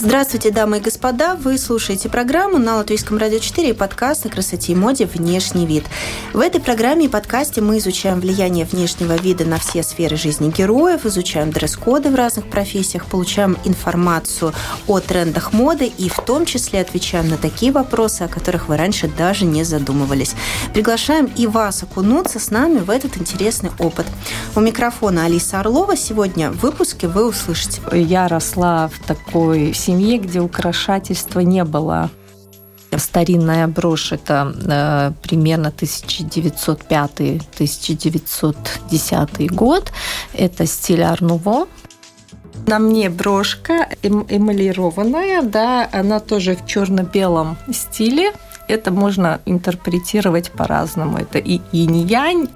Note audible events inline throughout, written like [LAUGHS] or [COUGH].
Здравствуйте, дамы и господа. Вы слушаете программу на Латвийском радио 4 и подкаст о красоте и моде «Внешний вид». В этой программе и подкасте мы изучаем влияние внешнего вида на все сферы жизни героев, изучаем дресс-коды в разных профессиях, получаем информацию о трендах моды и в том числе отвечаем на такие вопросы, о которых вы раньше даже не задумывались. Приглашаем и вас окунуться с нами в этот интересный опыт. У микрофона Алиса Орлова. Сегодня в выпуске вы услышите. Я росла в такой семье, где украшательства не было. Старинная брошь – это э, примерно 1905-1910 год. Это стиль Арнуво. На мне брошка эм эмалированная, да, она тоже в черно-белом стиле. Это можно интерпретировать по-разному. Это и инь-янь,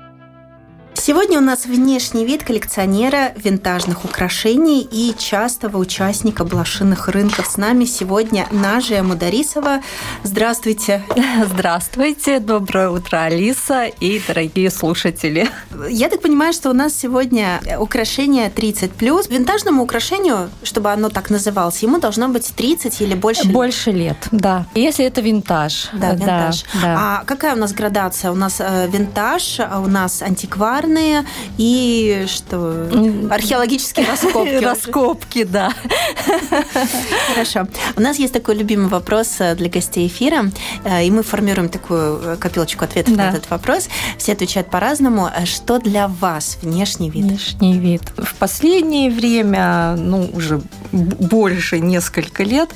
Сегодня у нас внешний вид коллекционера винтажных украшений и частого участника блошиных рынков. С нами сегодня Нажия Мударисова. Здравствуйте. Здравствуйте. Доброе утро, Алиса и дорогие слушатели. Я так понимаю, что у нас сегодня украшение 30+. Винтажному украшению, чтобы оно так называлось, ему должно быть 30 или больше лет? Больше лет, да. Если это винтаж. Да, винтаж. Да, да. А какая у нас градация? У нас э, винтаж, а у нас антиквар, антикварные и что? Археологические [LAUGHS] раскопки. Раскопки, да. Хорошо. У нас есть такой любимый вопрос э, для гостей эфира, э, и мы формируем такую э, копилочку ответов да. на этот вопрос. Все отвечают по-разному. Что для вас внешний вид? Внешний вид. В последнее время, ну, уже больше несколько лет,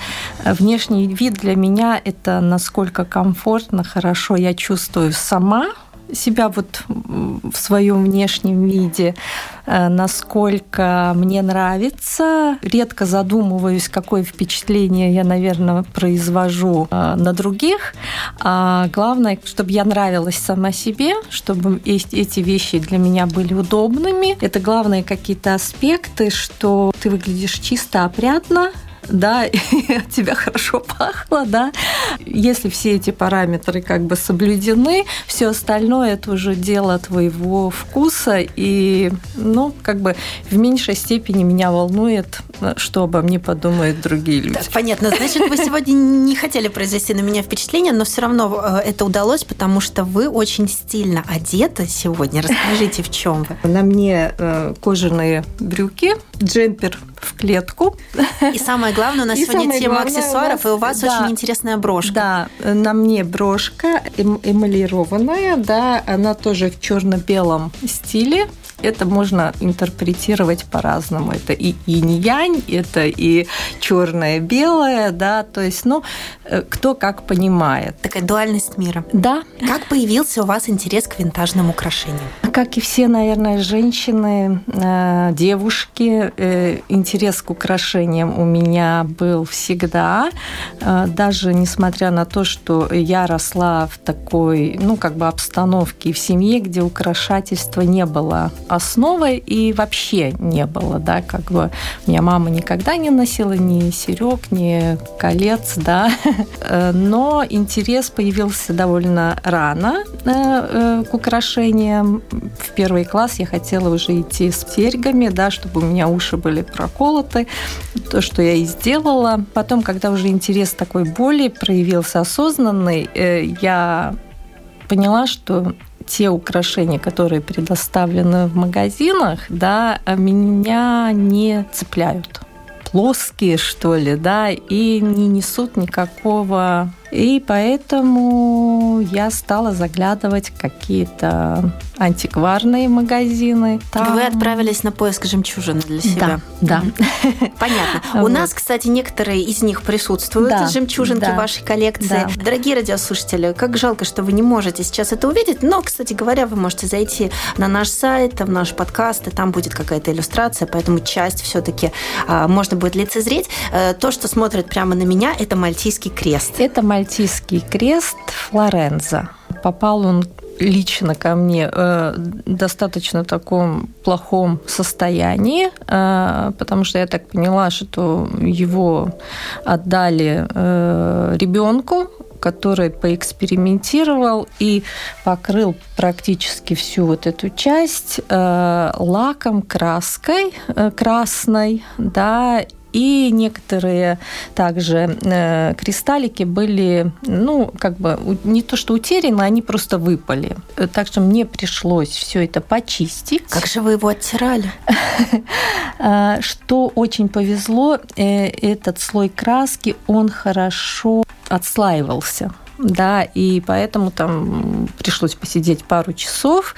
внешний вид для меня это насколько комфортно, хорошо я чувствую сама себя вот в своем внешнем виде, э, насколько мне нравится. Редко задумываюсь, какое впечатление я, наверное, произвожу э, на других. А главное, чтобы я нравилась сама себе, чтобы эти вещи для меня были удобными. Это главные какие-то аспекты, что ты выглядишь чисто, опрятно, да, [LAUGHS] и от тебя хорошо пахло, да. Если все эти параметры как бы соблюдены, все остальное это уже дело твоего вкуса, и, ну, как бы в меньшей степени меня волнует, что обо мне подумают другие люди. Так, понятно. Значит, вы сегодня не хотели произвести на меня впечатление, но все равно э, это удалось, потому что вы очень стильно одеты сегодня. Расскажите, в чем вы? На мне э, кожаные брюки, джемпер в клетку. И самое главное, у нас и сегодня тема главное, аксессуаров, нас, и у вас да, очень интересная брошка. Да, на мне брошка эм, эмалированная, да, она тоже в черно-белом стиле это можно интерпретировать по-разному. Это и инь-янь, это и черное-белое, да, то есть, ну, э, кто как понимает. Такая дуальность мира. Да. Как появился у вас интерес к винтажным украшениям? Как и все, наверное, женщины, э, девушки, э, интерес к украшениям у меня был всегда, даже несмотря на то, что я росла в такой, ну, как бы обстановке в семье, где украшательства не было основой и вообще не было, да, как бы у меня мама никогда не носила ни серег, ни колец, да, э, но интерес появился довольно рано э, э, к украшениям. В первый класс я хотела уже идти с серьгами, да, чтобы у меня уши были проколоты, то, что я и сделала. Потом, когда уже интерес такой более проявился осознанный, я поняла, что те украшения, которые предоставлены в магазинах, да, меня не цепляют. Плоские, что ли, да, и не несут никакого и поэтому я стала заглядывать в какие-то антикварные магазины. Там... Вы отправились на поиск жемчужины для себя. Да, да. [LAUGHS] Понятно. У нас, кстати, некоторые из них присутствуют, да, жемчужинки да. вашей коллекции. Да. Дорогие радиослушатели, как жалко, что вы не можете сейчас это увидеть, но, кстати говоря, вы можете зайти на наш сайт, в наш подкаст, и там будет какая-то иллюстрация, поэтому часть все-таки а, можно будет лицезреть. Э, то, что смотрит прямо на меня, это мальтийский крест. Это Мальтийский крест Флоренза. Попал он лично ко мне э, достаточно таком плохом состоянии, э, потому что я так поняла, что его отдали э, ребенку, который поэкспериментировал и покрыл практически всю вот эту часть э, лаком, краской э, красной, да, и некоторые также э, кристаллики были, ну, как бы не то что утеряны, они просто выпали. Так что мне пришлось все это почистить. Как же вы его оттирали? [LAUGHS] Что очень повезло, этот слой краски, он хорошо отслаивался да, и поэтому там пришлось посидеть пару часов,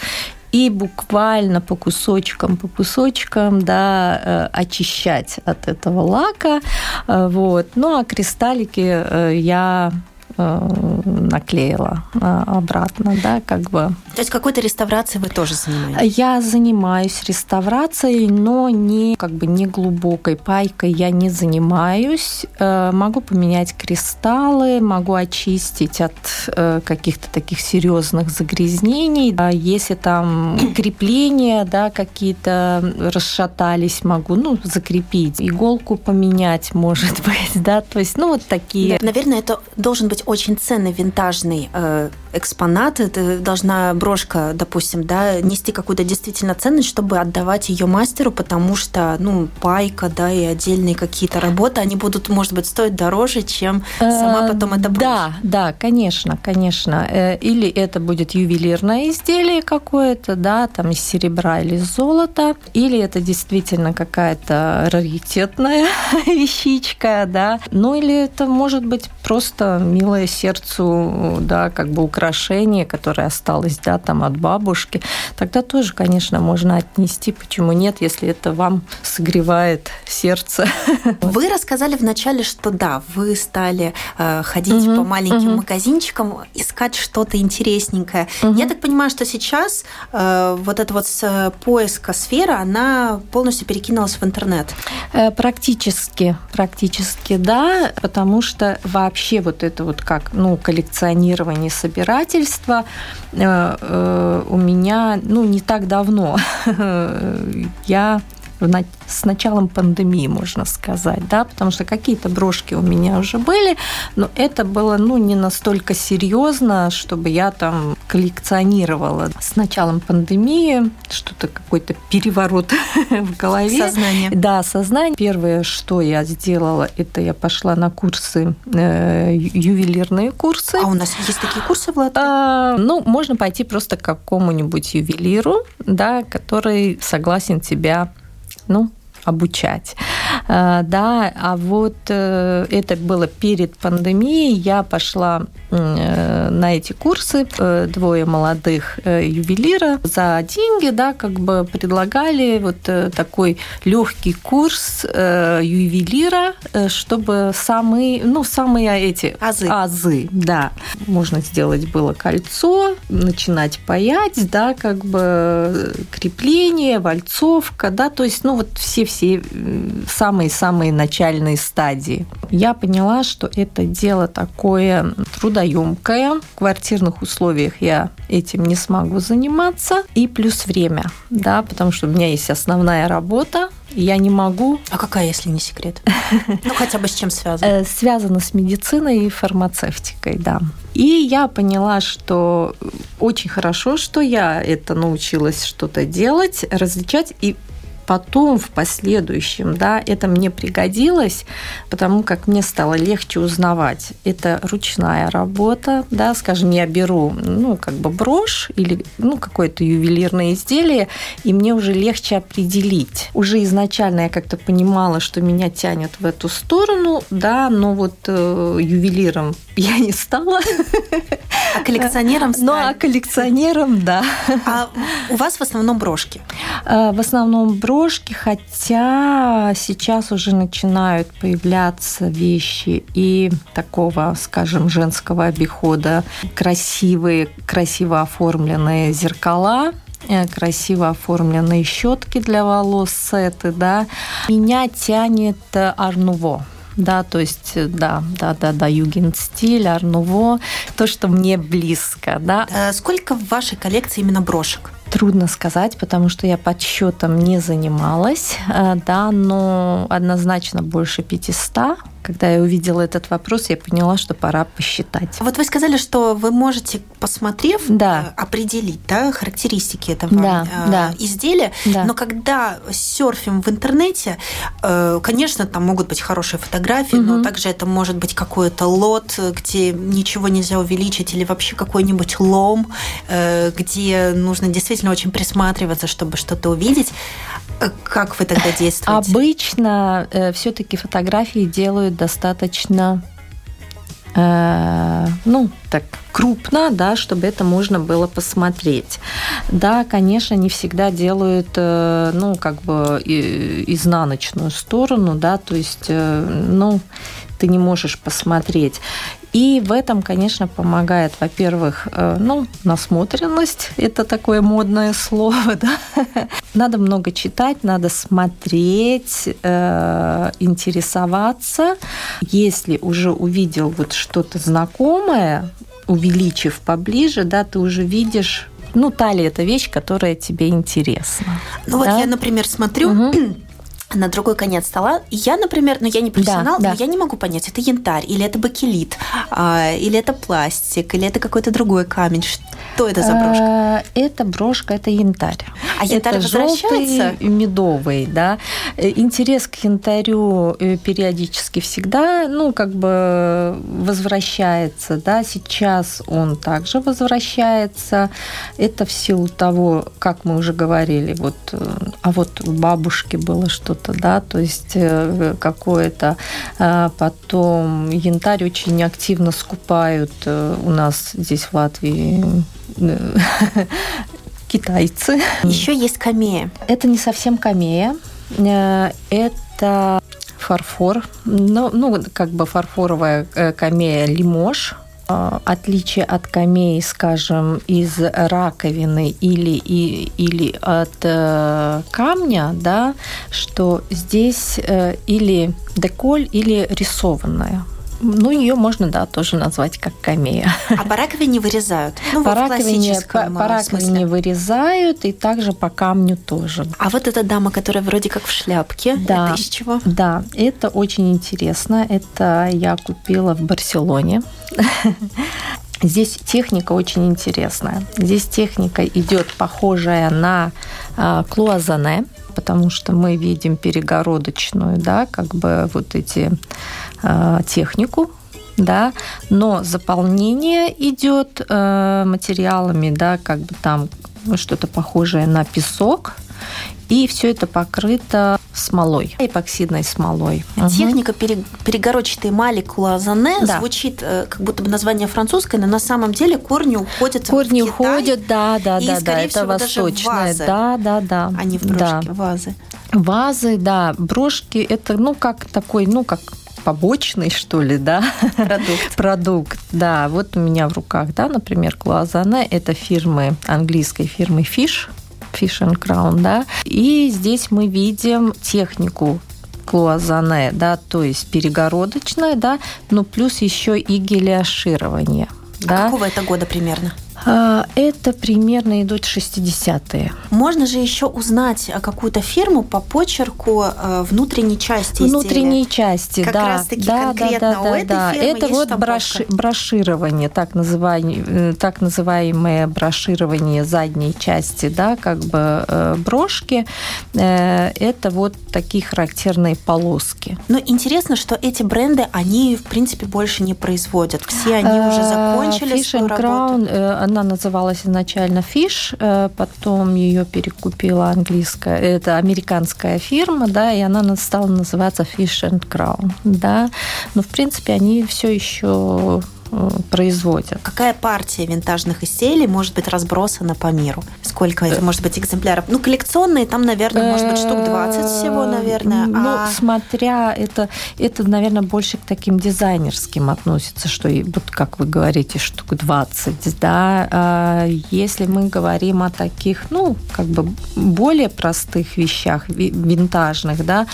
и буквально по кусочкам, по кусочкам, да, э, очищать от этого лака. Э, вот. Ну, а кристаллики э, я наклеила э, обратно, да, как бы. То есть какой-то реставрацией вы тоже занимаетесь? Я занимаюсь реставрацией, но не как бы не глубокой пайкой я не занимаюсь. Э, могу поменять кристаллы, могу очистить от каких-то таких серьезных загрязнений. Если там [CLEARS THROAT] крепления, да, какие-то расшатались, могу, ну, закрепить, иголку поменять, может [LAUGHS] быть, да, то есть, ну, вот такие. Наверное, это должен быть очень ценный винтажный э, экспонат. Это должна брошка, допустим, да, нести какую-то действительно ценность, чтобы отдавать ее мастеру, потому что, ну, пайка, да, и отдельные какие-то работы, они будут, может быть, стоить дороже, чем сама э, потом эта брошь. Да, да, конечно, конечно. Э, или это будет ювелирное изделие какое-то, да, там из серебра или из золота, или это действительно какая-то раритетная [LAUGHS] вещичка, да, ну или это может быть просто милое сердцу, да, как бы украшение, которое осталось, да, там от бабушки, тогда тоже, конечно, можно отнести. Почему нет, если это вам согревает сердце? [LAUGHS] Вы рассказали вначале, что да, вы стали э, ходить угу, по маленьким угу. магазинчикам, искать что-то интересненькое. Угу. Я так понимаю, что сейчас э, вот эта вот с поиска сфера, она полностью перекинулась в интернет. Э, практически, практически, да, потому что вообще вот это вот как ну, коллекционирование, собирательство э, э, у меня ну, не так давно. [LAUGHS] Я с началом пандемии, можно сказать, да, потому что какие-то брошки у меня уже были, но это было, ну, не настолько серьезно, чтобы я там коллекционировала. С началом пандемии что-то, какой-то переворот [LAUGHS] в голове. Сознание. Да, сознание. Первое, что я сделала, это я пошла на курсы, э, ювелирные курсы. А у нас есть такие курсы в Латвии? А, ну, можно пойти просто к какому-нибудь ювелиру, да, который согласен тебя ну, обучать. Э, да, а вот э, это было перед пандемией, я пошла на эти курсы, двое молодых ювелира за деньги, да, как бы предлагали вот такой легкий курс ювелира, чтобы самые, ну, самые эти азы. азы, да, можно сделать было кольцо, начинать паять, да, как бы крепление, вальцовка, да, то есть, ну, вот все-все самые-самые начальные стадии. Я поняла, что это дело такое трудоемкое. В квартирных условиях я этим не смогу заниматься. И плюс время, да, потому что у меня есть основная работа, я не могу. А какая, если не секрет? [LAUGHS] Ну, хотя бы с чем связано? Э, связано с медициной и фармацевтикой, да. И я поняла, что очень хорошо, что я это научилась что-то делать, различать и потом, в последующем, да, это мне пригодилось, потому как мне стало легче узнавать. Это ручная работа, да, скажем, я беру, ну, как бы брошь или, ну, какое-то ювелирное изделие, и мне уже легче определить. Уже изначально я как-то понимала, что меня тянет в эту сторону, да, но вот э, ювелиром [LAUGHS] я не стала. А коллекционером стали? Ну, а коллекционером, да. А у вас в основном брошки? Э, в основном брошки дорожки, хотя сейчас уже начинают появляться вещи и такого, скажем, женского обихода, красивые, красиво оформленные зеркала, э, красиво оформленные щетки для волос, сеты, да. Меня тянет Арнуво да, то есть, да, да, да, да, югенстиль, арнуво, то, что мне близко, да. Э, сколько в вашей коллекции именно брошек? Трудно сказать, потому что я подсчетом не занималась, э, да, но однозначно больше 500 когда я увидела этот вопрос, я поняла, что пора посчитать. Вот вы сказали, что вы можете, посмотрев, да. Э, определить да, характеристики этого да, э, да. изделия. Да. Но когда серфим в интернете, э, конечно, там могут быть хорошие фотографии, угу. но также это может быть какой-то лот, где ничего нельзя увеличить, или вообще какой-нибудь лом, э, где нужно действительно очень присматриваться, чтобы что-то увидеть. Э, как вы тогда действуете? Обычно э, все-таки фотографии делают достаточно э, ну, так крупно, да, чтобы это можно было посмотреть. Да, конечно, не всегда делают, э, ну, как бы изнаночную сторону, да, то есть, э, ну, ты не можешь посмотреть. И в этом, конечно, помогает, во-первых, э, ну, насмотренность, это такое модное слово, [LAUGHS] да. Надо много читать, надо смотреть, э, интересоваться. Если уже увидел вот что-то знакомое, увеличив поближе, да, ты уже видишь ну, талия – это вещь, которая тебе интересна. Ну, да? вот я, например, смотрю, угу на другой конец стола. Я, например, ну я не профессионал, да, да. но я не могу понять, это янтарь, или это бакелит, а, или это пластик, или это какой-то другой камень. Что это за брошка? А, это брошка, это янтарь. А янтарь это возвращается? Желтый, медовый, да. Э, интерес к янтарю э, периодически всегда, ну, как бы возвращается, да. Сейчас он также возвращается. Это в силу того, как мы уже говорили, вот, э, а вот у бабушки было что что-то, да, то есть э, какое-то. А потом янтарь очень активно скупают э, у нас здесь в Латвии э, [LAUGHS] китайцы. Еще есть камея. Это не совсем камея. Это фарфор, ну, ну как бы фарфоровая камея лимож – отличие от камей, скажем, из раковины или, и, или от э, камня, да, что здесь э, или деколь, или рисованная. Ну, ее можно, да, тоже назвать как камея. А по раковине вырезают? Ну, по раковине, по, по раковине вырезают, и также по камню тоже. А вот эта дама, которая вроде как в шляпке, да, это из чего? Да, это очень интересно. Это я купила в Барселоне. [LAUGHS] Здесь техника очень интересная. Здесь техника идет похожая на э, клуазане, потому что мы видим перегородочную, да, как бы вот эти э, технику, да, но заполнение идет э, материалами, да, как бы там что-то похожее на песок, и все это покрыто смолой, эпоксидной смолой. Техника угу. перегородчатой эмали клуазане да. звучит э, как будто бы название французское, но на самом деле корни уходят корни в Китай, уходят, да, да, и, да, да, это восточное, да, да, да, они в брошки, да. вазы. Вазы, да, брошки это ну как такой, ну как побочный, что ли, да? Продукт. [LAUGHS] Продукт, да. Вот у меня в руках, да, например, клуазане. Это фирмы, английской фирмы Fish. Fish and Crown, да. И здесь мы видим технику клуазане, да, то есть перегородочная, да, но плюс еще и гелиоширование. А да. какого это года примерно? А, это примерно идут 60-е. Можно же еще узнать какую-то фирму по почерку э, внутренней части Внутренней части, как да. раз таки да, конкретно да, да, у этой да. фирмы Это вот броши, броширование, так называемое, э, так называемое броширование задней части, да, как бы э, брошки. Это вот такие характерные полоски. Но интересно, что эти бренды, они, в принципе, больше не производят. Все они уже закончили Fish свою работу. Crown, она называлась изначально Fish, э, потом ее перекупила английская, это американская фирма, да, и она стала называться Fish and Crown, да. Но, в принципе, они все еще производят. Какая партия винтажных изделий может быть разбросана по миру? Сколько это может быть экземпляров? Ну, коллекционные там, наверное, может быть штук 20 всего, наверное. Ну, а... смотря, это, это, наверное, больше к таким дизайнерским относится, что, вот как вы говорите, штук 20, да. А если мы говорим о таких, ну, как бы более простых вещах, винтажных, да,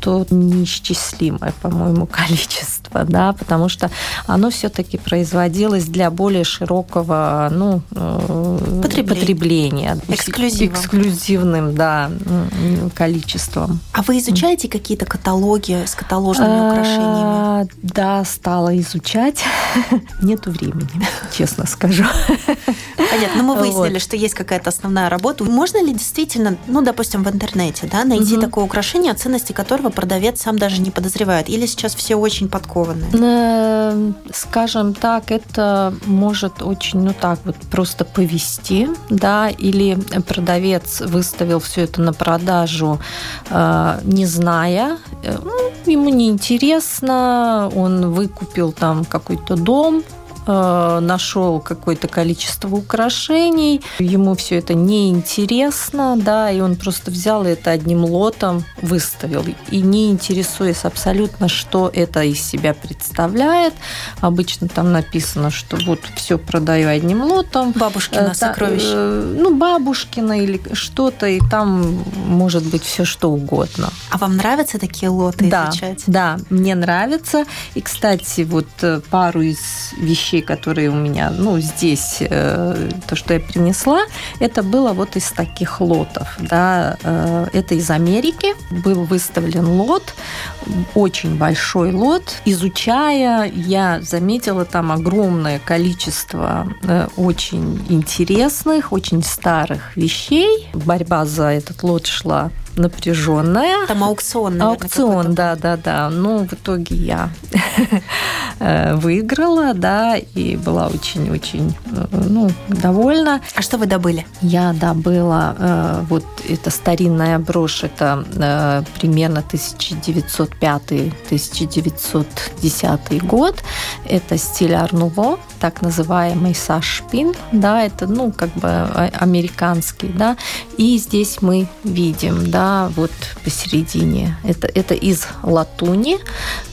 то неисчислимое, по-моему, [LAUGHS] количество, да, потому что оно все-таки производилось для более широкого ну, потребления, потребления эксклюзивным да, количеством. А вы изучаете какие-то каталоги с каталожными украшениями? Да, стала изучать. [LAUGHS] Нету времени, честно скажу. [LAUGHS] Понятно. Но мы выяснили, вот. что есть какая-то основная работа. Можно ли действительно, ну, допустим, в интернете, да, найти угу. такое украшение, о ценности которого продавец сам даже не подозревает? Или сейчас все очень подкованы? Э, скажем так, это может очень, ну так вот, просто повести, да, или продавец выставил все это на продажу, э, не зная, э, ну, ему неинтересно, он выкупил там какой-то дом, нашел какое-то количество украшений, ему все это неинтересно, да, и он просто взял это одним лотом, выставил, и не интересуясь абсолютно, что это из себя представляет. Обычно там написано, что вот все продаю одним лотом. Бабушкина э, сокровище. Э, ну, бабушкина или что-то, и там может быть все что угодно. А вам нравятся такие лоты да, изучать? Да, мне нравится. И, кстати, вот пару из вещей, вещей, которые у меня, ну, здесь, э, то, что я принесла, это было вот из таких лотов, да, э, это из Америки, был выставлен лот, очень большой лот. Изучая, я заметила там огромное количество э, очень интересных, очень старых вещей. Борьба за этот лот шла напряженная. Там аукцион, наверное, Аукцион, да, да, да. Ну, в итоге я [LAUGHS] э, выиграла, да, и была очень-очень, э, ну, довольна. А что вы добыли? Я добыла э, вот это старинная брошь, это примерно 1905-1910 год. Это стиль Арнуво, так называемый сашпин, да, это, ну, как бы а, американский, да, и здесь мы видим, да, вот посередине, это, это из латуни,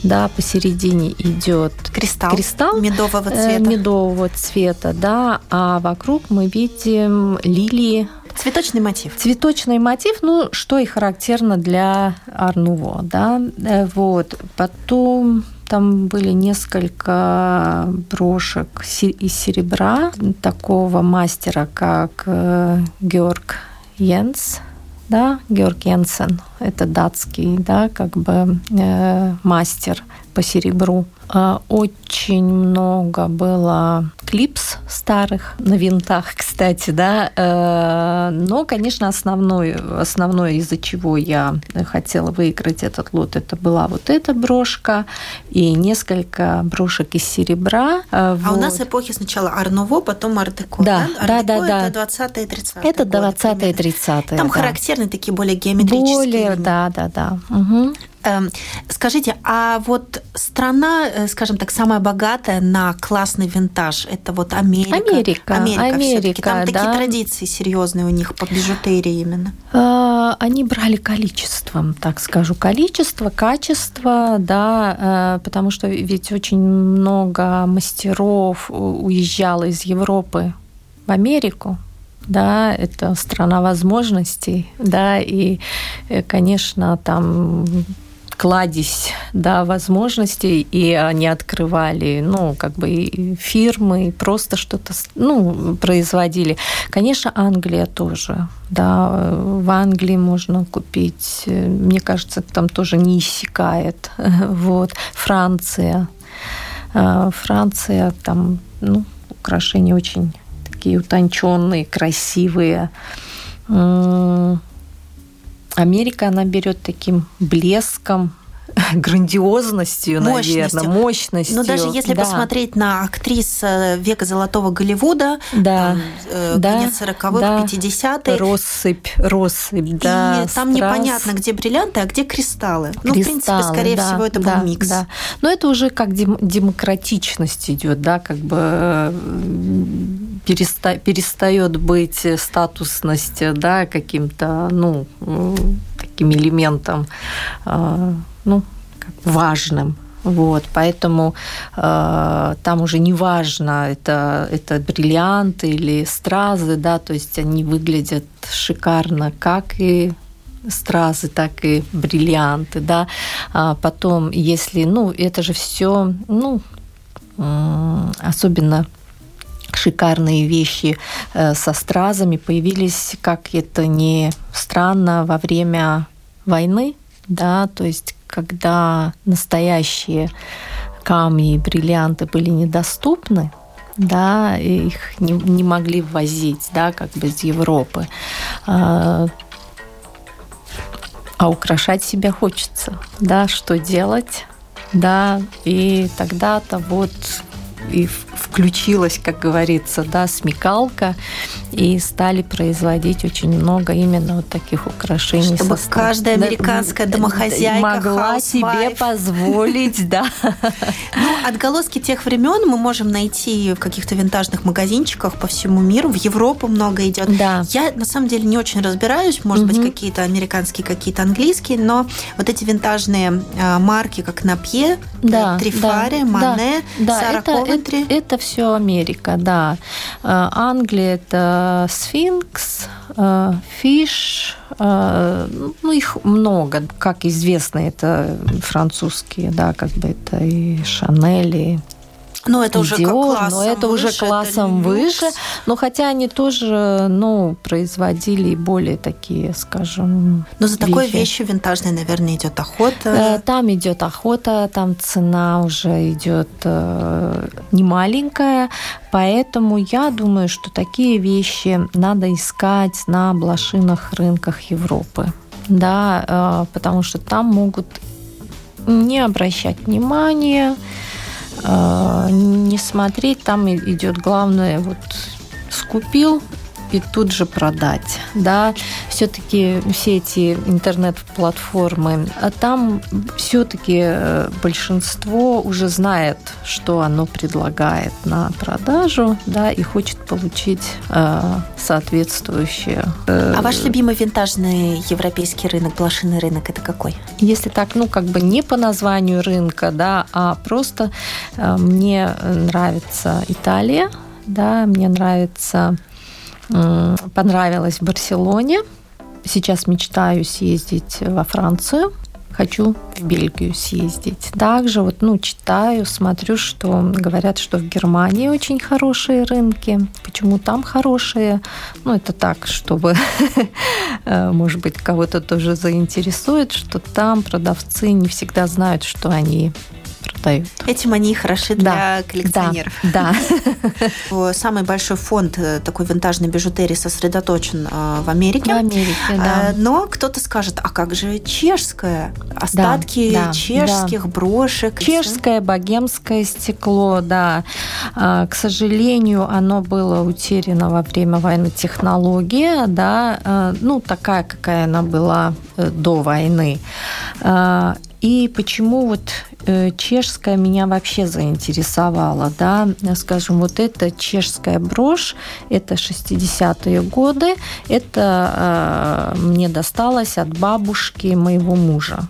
да, посередине идет кристалл, кристалл медового э, цвета, медового цвета, да, а вокруг мы видим лилии Цветочный мотив. Цветочный мотив, ну, что и характерно для Арнуво, да. Э, вот. Потом там были несколько брошек из серебра такого мастера, как э, Георг Йенс, да, Георг Йенсен, это датский, да, как бы э, мастер по серебру. А, очень много было клипс старых на винтах, [LAUGHS] кстати, да. Э, но, конечно, основной, основное, из-за чего я хотела выиграть этот лот, это была вот эта брошка и несколько брошек из серебра. А вот. у нас эпохи сначала Арнуво, потом Ардеко. Да, да, да, да. Это 20-е 30-е Это 20-е 30-е. Там да. характерны такие более геометрические. Более, да, да, да. Угу. Эм, скажите, а вот страна, э, скажем так, самая богатая на классный винтаж, это вот Америка? Америка. Америка, Америка Там да. такие традиции серьезные у них по бижутерии именно. Э, они брали количеством, так скажу, количество, качество, да, э, потому что ведь очень много мастеров уезжало из Европы в Америку, да, это страна возможностей, да, и, конечно, там кладезь да, возможностей, и они открывали, ну, как бы и фирмы, просто что-то, ну, производили. Конечно, Англия тоже, да, в Англии можно купить, мне кажется, там тоже не иссякает, [LAUGHS] вот, Франция, а, Франция, там, ну, украшения очень такие утонченные, красивые, Америка, она берет таким блеском, [LAUGHS] грандиозностью, мощностью. наверное, мощностью. Но даже если да. посмотреть на актрис века золотого Голливуда, да. э, да. конец 40-х, да. 50-е. Россыпь, россыпь, да. И там непонятно, где бриллианты, а где кристаллы. кристаллы ну, в принципе, скорее да, всего, это да, был микс. Да. Но это уже как дем- демократичность идет, да, как бы э, переста- перестает быть статусность, да, каким-то, ну, таким элементом э, ну, важным. Вот, поэтому э, там уже не важно, это, это бриллианты или стразы, да, то есть они выглядят шикарно, как и стразы, так и бриллианты, да. А потом, если, ну, это же все, ну, особенно шикарные вещи э, со стразами появились, как это не странно, во время войны, да, то есть когда настоящие камни и бриллианты были недоступны, да, их не, не могли ввозить, да, как бы из Европы. А, а украшать себя хочется, да, что делать, да, и тогда-то вот и включилась, как говорится, да, смекалка, и стали производить очень много именно вот таких украшений. Чтобы со каждая американская домохозяйка могла себе позволить, да. Ну, отголоски тех времен мы можем найти в каких-то винтажных магазинчиках по всему миру. В Европу много идет. Да. Я на самом деле не очень разбираюсь, может угу. быть, какие-то американские, какие-то английские, но вот эти винтажные а, марки, как Напье, да, Трифари, да, Мане, да, Сара это, Ковентри. Это, все Америка, да. А, Англия это Сфинкс, а, Фиш, а, ну, их много, как известно, это французские, да, как бы это и Шанель, но это уже Dior, классом но это выше, уже классом это выше. Но хотя они тоже, ну, производили более такие, скажем. Но за вещи. такой вещью винтажной, наверное, идет охота. Э, там идет охота, там цена уже идет э, не маленькая, поэтому я думаю, что такие вещи надо искать на блошиных рынках Европы, да, э, потому что там могут не обращать внимания не смотреть, там идет главное, вот скупил, и тут же продать. Да? Все-таки все эти интернет-платформы, а там все-таки э, большинство уже знает, что оно предлагает на продажу, да, и хочет получить э, соответствующее. Э, а ваш любимый винтажный европейский рынок, блошиный рынок, это какой? Если так, ну, как бы не по названию рынка, да, а просто э, мне нравится Италия, да, мне нравится понравилось в Барселоне. Сейчас мечтаю съездить во Францию. Хочу в Бельгию съездить. Также вот, ну, читаю, смотрю, что говорят, что в Германии очень хорошие рынки. Почему там хорошие? Ну, это так, чтобы, [LAUGHS] э, может быть, кого-то тоже заинтересует, что там продавцы не всегда знают, что они продают. Этим они хороши для да, коллекционеров. Да. [LAUGHS] да. Самый большой фонд э, такой винтажной бижутерии сосредоточен э, в Америке. В Америке, да. Э, но кто-то скажет, а как же чешское? Остатки да, да, чешских да. брошек. Чешское, богемское стекло, да. А, к сожалению, оно было утеряно во время войны технология, да, ну, такая, какая она была до войны. И почему вот э, чешская меня вообще заинтересовала, да, скажем, вот эта чешская брошь, это 60-е годы, это э, мне досталось от бабушки моего мужа.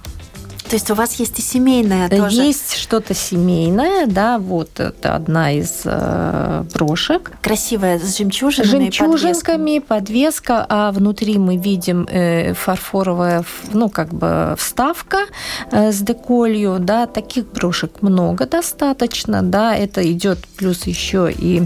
То есть у вас есть и семейное да, тоже? Есть что-то семейное, да, вот это одна из э, брошек. Красивая, с жемчужинами Жемчужинками, подвеска, а внутри мы видим э, фарфоровая, ну, как бы вставка э, с деколью, да, таких брошек много достаточно, да, это идет плюс еще и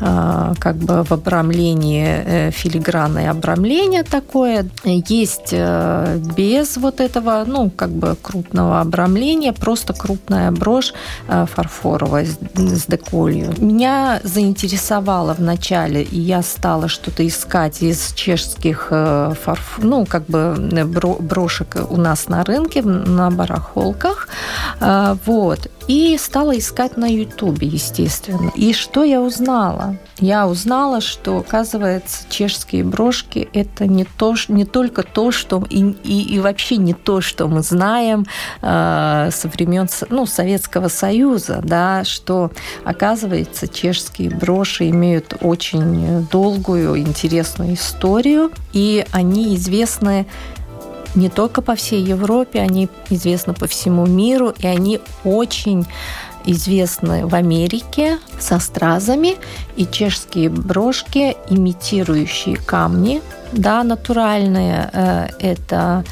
э, как бы в обрамлении э, филигранное обрамление такое, есть э, без вот этого, ну, как бы крупного обрамления, просто крупная брошь э, фарфоровая с деколью. Меня заинтересовало вначале, и я стала что-то искать из чешских э, фарф... ну, как бы брошек у нас на рынке, на барахолках. Э, вот. И стала искать на Ютубе, естественно. И что я узнала? Я узнала, что, оказывается, чешские брошки – это не, то, не только то, что и, и, и вообще не то, что мы знаем э, со времен ну, Советского Союза, да, что, оказывается, чешские броши имеют очень долгую, интересную историю, и они известны не только по всей Европе, они известны по всему миру, и они очень известны в Америке со стразами и чешские брошки, имитирующие камни, да, натуральные. Э, это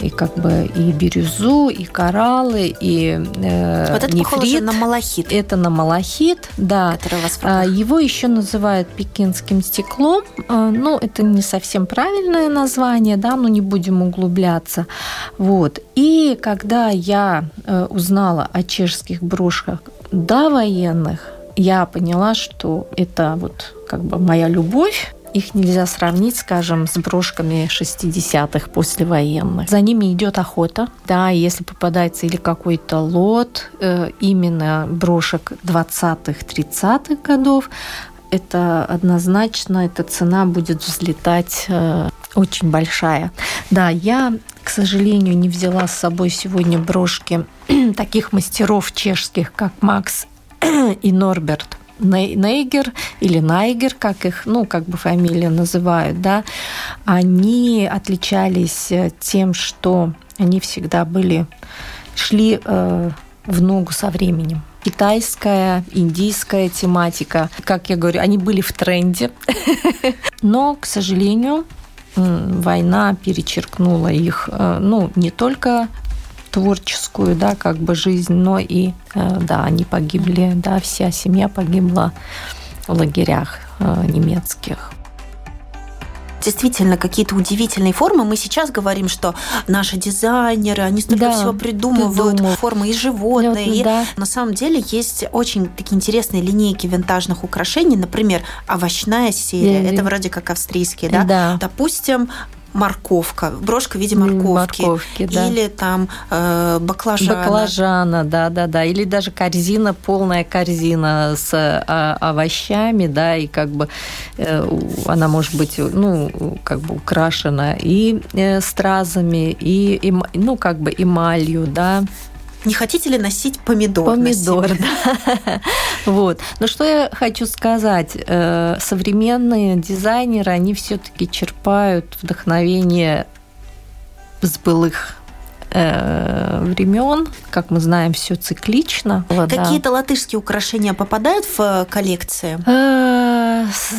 и как бы и бирюзу, и кораллы, и э, Вот это нефрит. похоже на малахит. Это на малахит, да. А, Его еще называют пекинским стеклом. А, ну, это не совсем правильное название, да, но не будем углубляться. Вот. И когда я э, узнала о чешских брошках до военных, я поняла, что это вот как бы моя любовь их нельзя сравнить, скажем, с брошками 60-х послевоенных. За ними идет охота. Да, если попадается или какой-то лот э, именно брошек 20-х, 30-х годов, это однозначно, эта цена будет взлетать э, очень большая. Да, я, к сожалению, не взяла с собой сегодня брошки [CLEARS THROAT] таких мастеров чешских, как Макс и Норберт Нейгер или Найгер, как их, ну, как бы фамилия называют, да, они отличались э, тем, что они всегда были, шли э, в ногу со временем. Китайская, индийская тематика, как я говорю, они были в тренде, [LAUGHS] но, к сожалению, война перечеркнула их, э, ну, не только творческую, да, как бы жизнь, но и, э, да, они погибли, да, вся семья погибла в лагерях э, немецких действительно какие-то удивительные формы. Мы сейчас говорим, что наши дизайнеры, они столько да, всего придумывают, придумал. формы и животные. Вот, и да. На самом деле есть очень такие интересные линейки винтажных украшений, например, овощная серия. Или... Это вроде как австрийские, да? да. Допустим, морковка, брошка в виде морковки. морковки да. Или там э, баклажана. Баклажана, да, да, да. Или даже корзина, полная корзина с э, овощами, да, и как бы э, она может быть, ну, как бы украшена и э, стразами, и, и, ну, как бы эмалью, да. Не хотите ли носить помидор? Помидор, да. [LAUGHS] Вот. Но что я хочу сказать? Э, современные дизайнеры, они все-таки черпают вдохновение с былых э, времен, как мы знаем, все циклично. Какие-то латышские украшения попадают в э,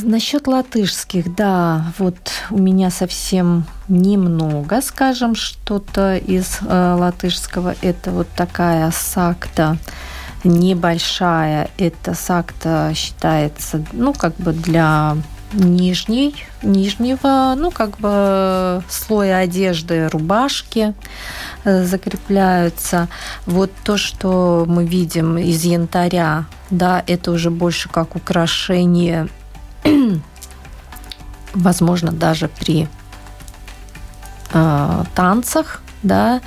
Насчет латышских, да, вот у меня совсем немного, скажем, что-то из э, латышского. Это вот такая сакта небольшая. Это сакта считается, ну, как бы для нижней, нижнего, ну, как бы слоя одежды, рубашки э, закрепляются. Вот то, что мы видим из янтаря, да, это уже больше как украшение [CLEARS THROAT] возможно, даже при э, танцах, да,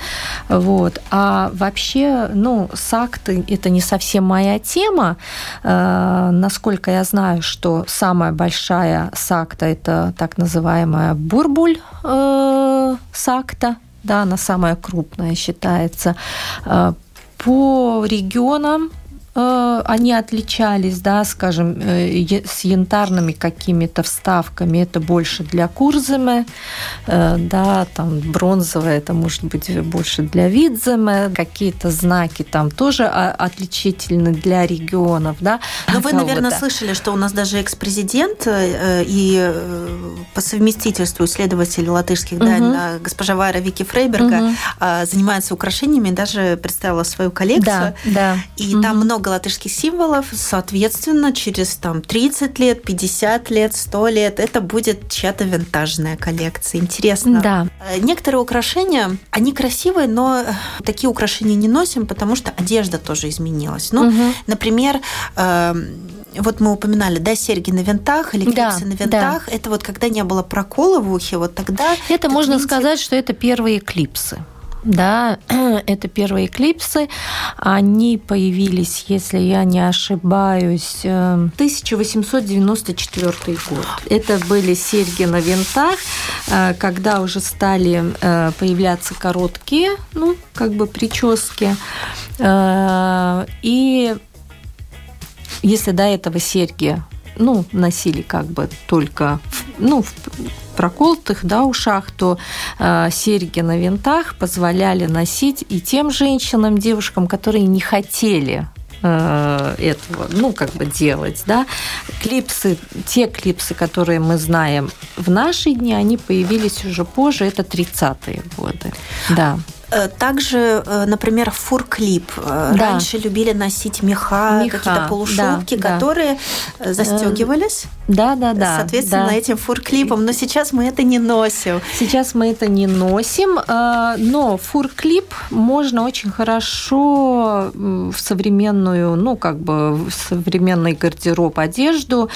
вот. А вообще, ну, сакты – это не совсем моя тема. Э, насколько я знаю, что самая большая сакта – это так называемая бурбуль э, сакта, да, она самая крупная считается. Э, по регионам они отличались, да, скажем, э, с янтарными какими-то вставками. Это больше для курземы, э, да, там бронзовая, это может быть больше для видземы. Какие-то знаки там тоже отличительны для регионов, да. Но вы, наверное, слышали, что у нас даже экс-президент и по совместительству исследователь латышских угу. да, госпожа Вайра Вики Фрейберга угу. занимается украшениями, даже представила свою коллекцию. Да, да. И угу. там много латышских символов, соответственно, через там 30 лет, 50 лет, 100 лет это будет чья-то винтажная коллекция. Интересно. Да. Э, некоторые украшения, они красивые, но э, такие украшения не носим, потому что одежда тоже изменилась. Ну, угу. например, эм, вот мы упоминали, да, серьги на винтах или клипсы да, на винтах. Да. Это вот когда не было прокола в ухе, вот тогда... Это можно винтик... сказать, что это первые клипсы да, [CLEARS THROAT] это первые клипсы. Они появились, если я не ошибаюсь, 1894 э, год. Это были серьги на винтах, э, когда уже стали э, появляться короткие, ну, как бы прически. И если до этого серьги ну, носили как бы только ну, в проколотых да, ушах, то э, серьги на винтах позволяли носить и тем женщинам, девушкам, которые не хотели э, этого, ну, как бы делать, да. Клипсы, те клипсы, которые мы знаем в наши дни, они появились уже позже, это 30-е годы, да. Э, также, э, например, фурклип. Э, да. Раньше любили носить меха, меха какие-то полушубки, да, которые да. застегивались. Да, да, да. Соответственно, да. этим фурклипом. Но сейчас мы это не носим. Сейчас мы это не носим, но фурклип можно очень хорошо в современную, ну, как бы в современный гардероб одежду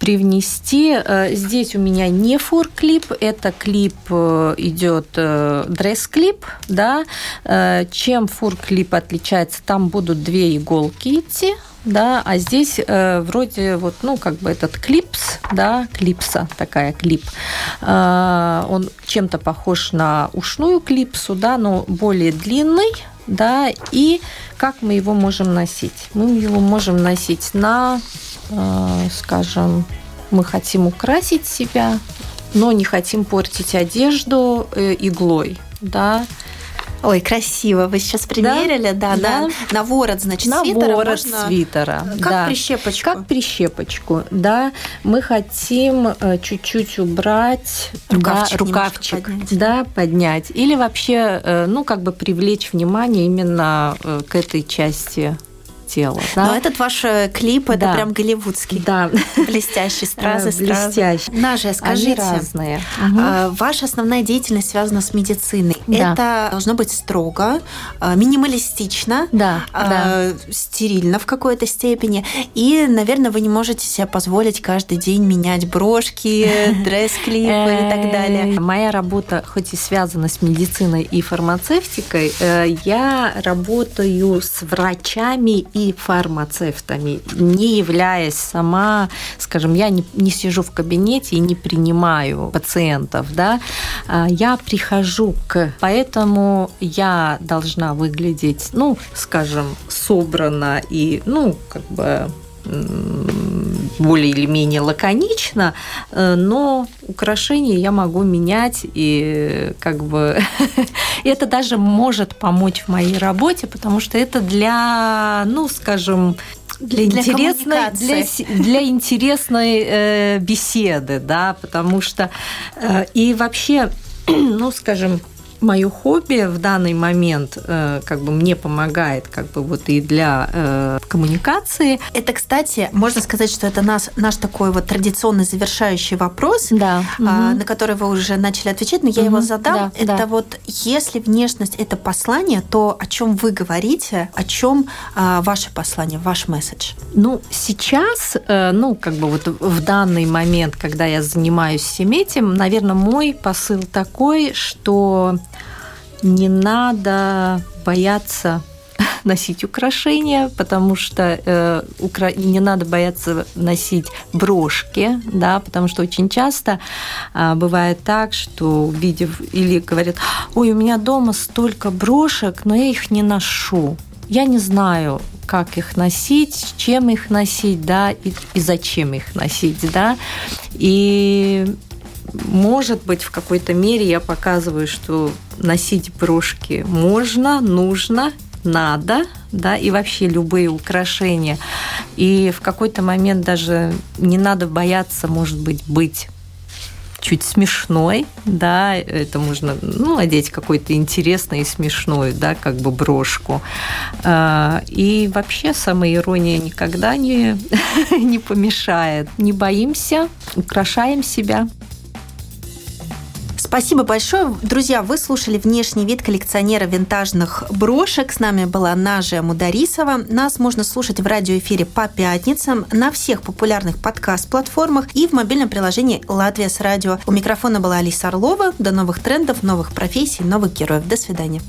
привнести. Э, здесь у меня не фор-клип, это клип э, идет э, дресс-клип, да. Чем фор-клип отличается? Там будут две иголки идти, да, а здесь э, вроде вот, ну, как бы этот клипс, да, клипса, такая клип, э, он чем-то похож на ушную клипсу, да, но более длинный, да, и как мы его можем носить? Мы его можем носить на скажем, мы хотим украсить себя, но не хотим портить одежду э, иглой, да, Ой, красиво. Вы сейчас примерили, да, да, да. на ворот, значит, на свитера ворот можно... свитера, как да. прищепочку. Как прищепочку, да. Мы хотим э, чуть-чуть убрать рукавчик, да, рукавчик поднять. да, поднять, или вообще, ну, как бы привлечь внимание именно к этой части тела. Да? Но этот ваш э, клип, это да. прям голливудский. Да. [LAUGHS] Блестящий, стразы, Блестящий. Нажа, скажите, Они разные. Угу. Ваша основная деятельность связана с медициной. Да. Это должно быть строго, а, минималистично, да, да. стерильно в какой-то степени. И, наверное, вы не можете себе позволить каждый день менять брошки, [LAUGHS] дресс-клипы и так далее. Моя работа, хоть и связана с медициной и фармацевтикой, э, я работаю с врачами и и фармацевтами, не являясь сама, скажем, я не, не сижу в кабинете и не принимаю пациентов, да, а, я прихожу к, поэтому я должна выглядеть, ну, скажем, собрано и, ну, как бы более или менее лаконично, э, но украшения я могу менять, и как бы [LAUGHS] это даже может помочь в моей работе, потому что это для, ну, скажем, для, для интересной для, для интересной э, беседы, да, потому что э, и вообще, [CLEARS THROAT] ну, скажем, мое хобби в данный момент э, как бы мне помогает как бы вот и для э, коммуникации. Это, кстати, можно сказать, что это наш, наш такой вот традиционный завершающий вопрос, да. э, угу. на который вы уже начали отвечать, но я угу. его задам. Да, это да. вот если внешность это послание, то о чем вы говорите, о чем э, ваше послание, ваш месседж? Ну, сейчас, э, ну, как бы вот в данный момент, когда я занимаюсь всем этим, наверное, мой посыл такой, что не надо бояться [LAUGHS] носить украшения, потому что э, укра... не надо бояться носить брошки, да, потому что очень часто э, бывает так, что увидев или говорят, ой, у меня дома столько брошек, но я их не ношу, я не знаю, как их носить, чем их носить, да, и, и зачем их носить, да, и может быть, в какой-то мере я показываю, что носить брошки можно, нужно, надо, да, и вообще любые украшения. И в какой-то момент даже не надо бояться, может быть, быть чуть смешной, да, это можно, ну, одеть какой-то интересный и смешной, да, как бы брошку. А, и вообще самоирония никогда не, [LAUGHS] не помешает. Не боимся, украшаем себя. Спасибо большое. Друзья, вы слушали внешний вид коллекционера винтажных брошек. С нами была Нажия Мударисова. Нас можно слушать в радиоэфире по пятницам на всех популярных подкаст-платформах и в мобильном приложении «Латвия с радио». У микрофона была Алиса Орлова. До новых трендов, новых профессий, новых героев. До свидания.